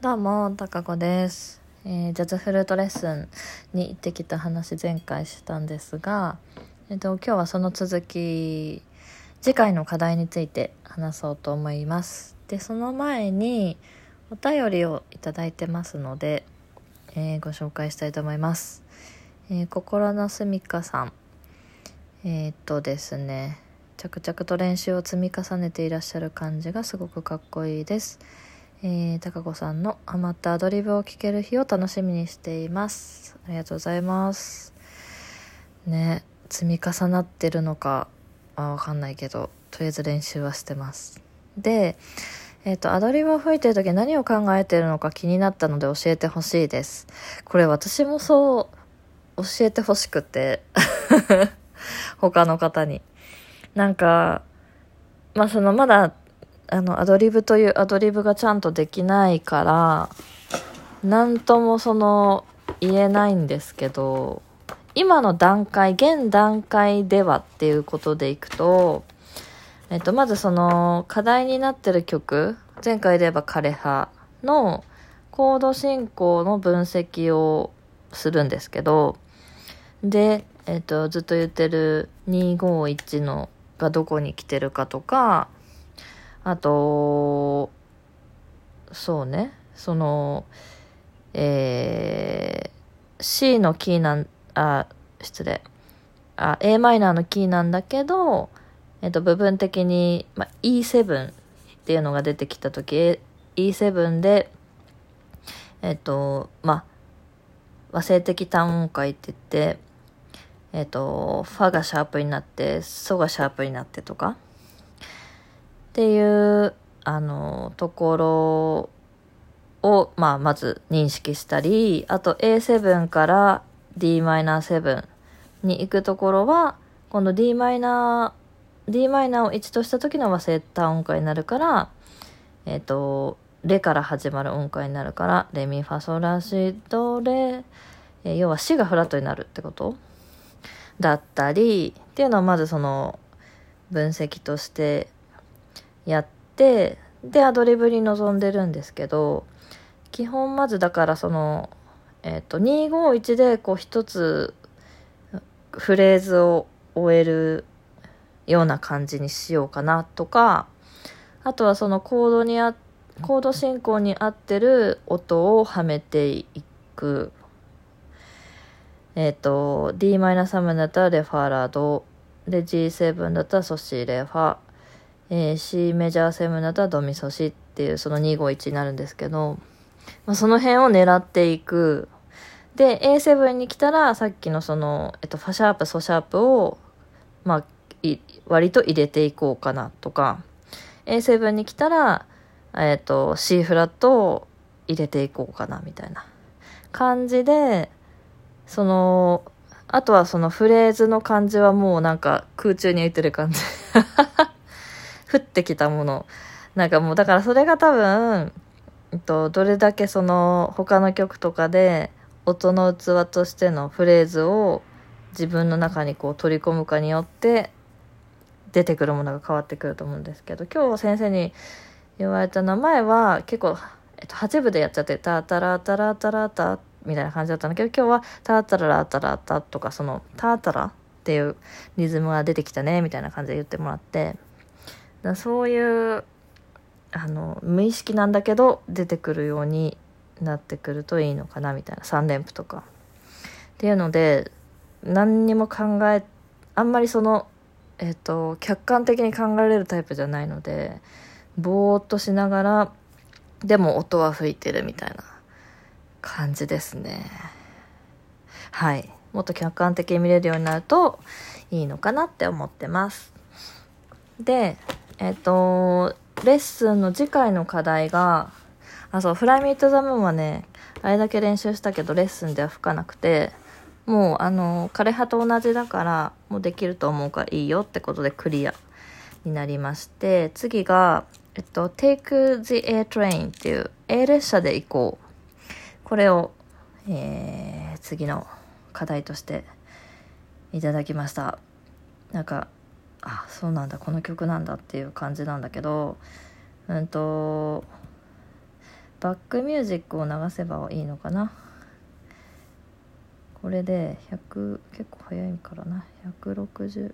どうも、たかこです、えージャズフルートレッスンに行ってきた話前回したんですが、えっと、今日はその続き、次回の課題について話そうと思います。で、その前にお便りをいただいてますので、えーご紹介したいと思います。えー心のすみかさん。えっとですね、着々と練習を積み重ねていらっしゃる感じがすごくかっこいいです。えー、高子さんの余ったアドリブを聞ける日を楽しみにしています。ありがとうございます。ね、積み重なってるのかわかんないけど、とりあえず練習はしてます。で、えっ、と、アドリブを吹いてる時何を考えてるのか気になったので教えてほしいです。これ私もそう教えてほしくて、他の方に。なんか、まあそのまだあのアドリブというアドリブがちゃんとできないから何ともその言えないんですけど今の段階現段階ではっていうことでいくと、えっと、まずその課題になってる曲前回で言えば「枯葉」のコード進行の分析をするんですけどで、えっと、ずっと言ってる251のがどこに来てるかとかあと、そうね、その、えー、C のキーなん、あ、失礼。あ、a マイナーのキーなんだけど、えっと、部分的に、ま、E7 っていうのが出てきたとき、え E7 で、えっと、ま、和声的単音階って言って、えっと、ファがシャープになって、ソがシャープになってとか、っていうあのところを、まあ、まず認識したりあと A7 から Dm7 に行くところは今度 Dm Dm を1とした時の和声単音階になるからえっ、とレから始まる音階になるからレミファソラシドレ、えー要はシがフラットになるってこと？だったりっていうのをまずその分析としてやってでアドリブに臨んでるんですけど基本まずだからそのえっ、と251でこう一つフレーズを終えるような感じにしようかなとかあとはそのコードにあコード進行に合ってる音をはめていく。えっ、と Dm7 だったらレファラード。で G7 だったらソシレファえー C メジャー7だったらドミソシっていうその251になるんですけど、まあ、その辺を狙っていく。で、A7 に来たらさっきのその、えっと、ファシャープ、ソシャープを、まあ、割と入れていこうかなとか、A7 に来たら、えっと、C フラットを入れていこうかなみたいな感じで、その、あとはそのフレーズの感じはもうなんか空中に浮いてる感じ。降ってきたもの。なんかもう、だからそれが多分、えっと、どれだけその他の曲とかで音の器としてのフレーズを自分の中にこう取り込むかによって出てくるものが変わってくると思うんですけど、今日先生に言われた名前は結構、えっと、8部でやっちゃって、タタラタラタラタみたいな感じだったんだけど、今日はタタララタラタとか、そのタタラっていうリズムが出てきたね、みたいな感じで言ってもらって、だそういうあの無意識なんだけど出てくるようになってくるといいのかなみたいな3連符とか。っていうので何にも考えあんまりそのえっ、と客観的に考えられるタイプじゃないのでぼーっとしながらでも音は吹いてるみたいな感じですね。はい。もっと客観的に見れるようになるといいのかなって思ってます。でえっ、と、レッスンの次回の課題が、あ、そう、フライミートザムはね、あれだけ練習したけど、レッスンでは吹かなくて、もう、あの、枯葉と同じだから、もうできると思うからいいよってことでクリアになりまして、次が、えっと、Take the A Train っていう A 列車で行こう。これを、えー、次の課題としていただきました。なんか、あそうなんだこの曲なんだっていう感じなんだけどうんとバックミュージックを流せばいいのかな？これで100結構早いからな。160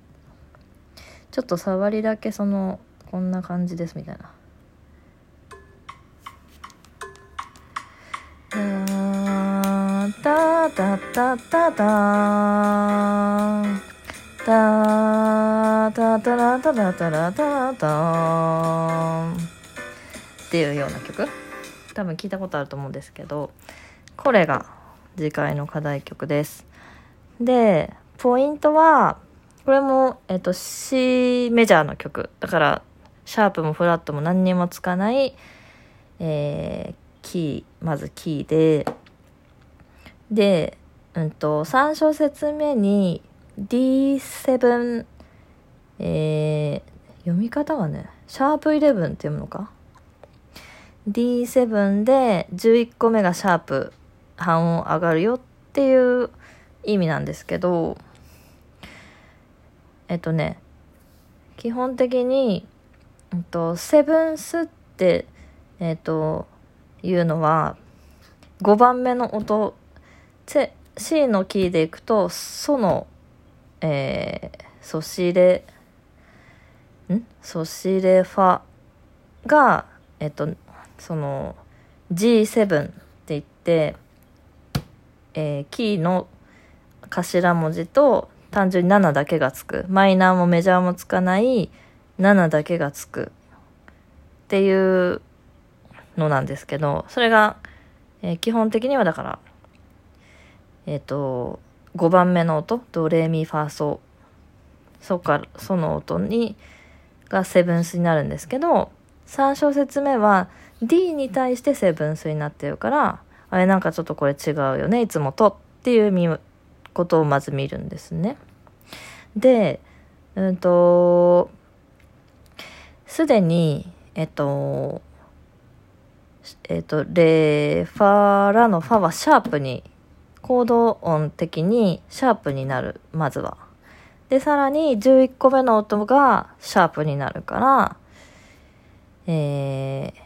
ちょっと触りだけそのこんな感じですみたいな。タタタタタたーたーたタたラたタたラたーっていうような曲多分聞いたことあると思うんですけどこれが次回の課題曲ですでポイントはこれも、えっと、C メジャーの曲だからシャープもフラットも何にもつかない、えー、キーまずキーでで、うんと、と3小節目に D7、えー、読み方がね、シャープ11って読むのか ?D7 で11個目がシャープ半音上がるよっていう意味なんですけど、えっとね、基本的に、えっと、セブンスって、えっと、いうのは、5番目の音 C のキーでいくと、ソの、えー、ソシレ、ん？ソシレファが、えっと、その、G7 って言って、えー、キーの頭文字と単純に7だけがつく。マイナーもメジャーもつかない7だけがつく。っていうのなんですけど、それが、えー、基本的にはだから、えっ、ー、と、5番目の音、ドレミファソ。そっから、その音に、がセブンスになるんですけど、3小節目は D に対してセブンスになってるから、あれなんかちょっとこれ違うよね、いつもとっていうことをまず見るんですね。で、うんと、すでに、えっと、えっと、レ、ファラのファはシャープにコード音的にシャープになる、まずは。で、さらに11個目の音がシャープになるから、えー、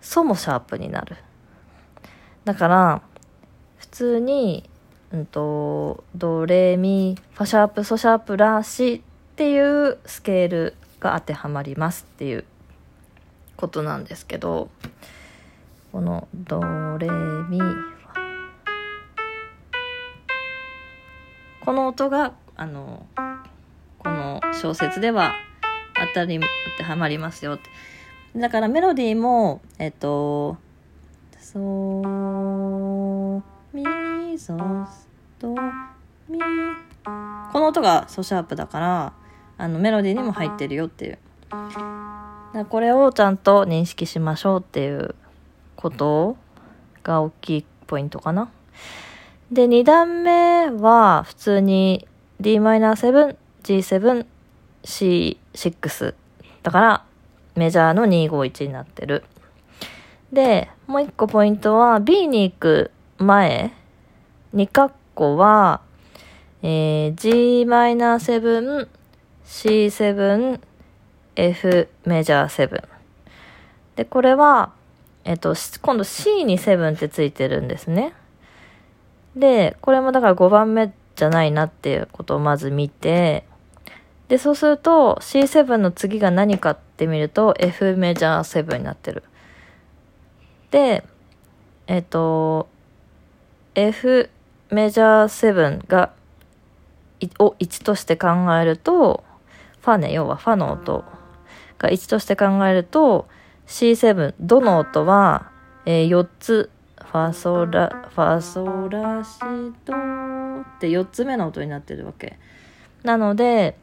ソもシャープになる。だから、普通に、うんと、ドレミ、ファシャープ、ソシャープ、ラシっていうスケールが当てはまりますっていうことなんですけど、このドレミ、この音があのこの小説では当たり当てはまりますよって。だからメロディーもえっとソミソドミこの音がソシャープだからあのメロディーにも入ってるよっていう。これをちゃんと認識しましょうっていうことが大きいポイントかな。で、2段目は普通に Dm7、G7、C6。だから、メジャーの251になってる。で、もう一個ポイントは B に行く前、2カッコは、えー、Gm7、C7、F メジャー7。で、これは、えっと、今度 C に7ってついてるんですね。で、これもだから5番目じゃないなっていうことをまず見て、で、そうすると C7 の次が何かって見ると F メジャー7になってる。で、えっ、と、F メジャー7が、を1として考えると、ファね、要はファの音が1として考えると、C7、どの音は、えー、4つファソラ、ファソラシドって4つ目の音になってるわけ。なので、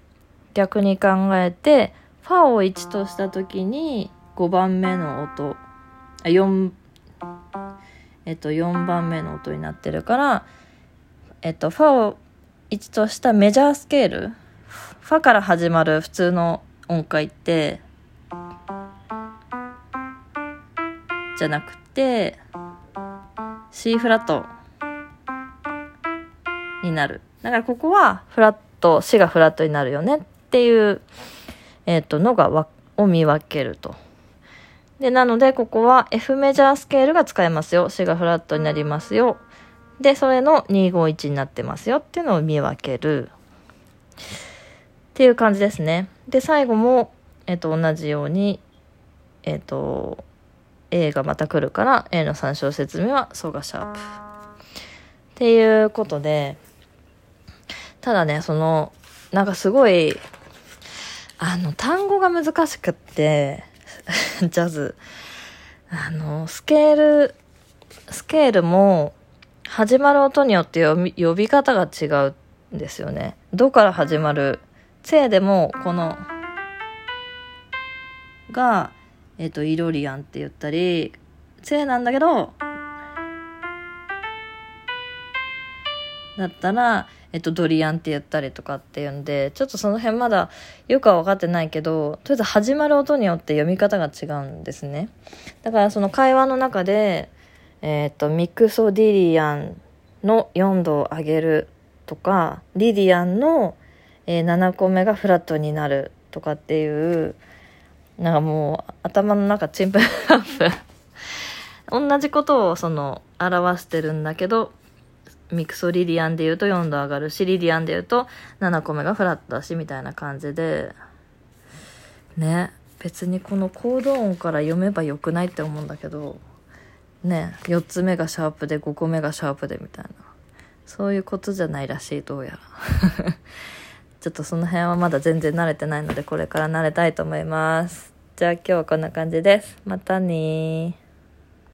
逆に考えて、ファを1とした時に5番目の音、あ、4、えっと、4番目の音になってるから、えっと、ファを1としたメジャースケール、ファから始まる普通の音階って、じゃなくて、C フラットになる。だからここはフラット、C がフラットになるよねっていう、えっ、ー、と、のがわ、を見分けると。で、なので、ここは F メジャースケールが使えますよ。C がフラットになりますよ。で、それの251になってますよっていうのを見分ける。っていう感じですね。で、最後も、えっと、同じように、えっと、A がまた来るから、A の参照説明はソがシャープ。っていうことで、ただね、その、なんかすごい、あの、単語が難しくって、ジャズ。あの、スケール、スケールも、始まる音によって呼び呼び方が違うんですよね。どから始まる？チェでも、この、が、えっ、ー、と、イロリアンって言ったり、チェなんだけど、だったら、えっと、ドリアンって言ったりとかっていうんで、ちょっとその辺まだよくは分かってないけど、とりあえず始まる音によって読み方が違うんですね。だからその会話の中で、えっと、ミクソディリアンの4度を上げるとか、リディアンの、えー、7個目がフラットになるとかっていう、なんかもう頭の中チンプラップ。同じことをその表してるんだけど、ミクソリリアンで言うと4度上がるし、リリアンで言うと7個目がフラットだし、みたいな感じで、ね、別にこのコード音から読めばよくないって思うんだけど、ね、4つ目がシャープで5個目がシャープでみたいな。そういうことじゃないらしい、どうやら。ちょっとその辺はまだ全然慣れてないので、これから慣れたいと思います。じゃあ今日はこんな感じです。またね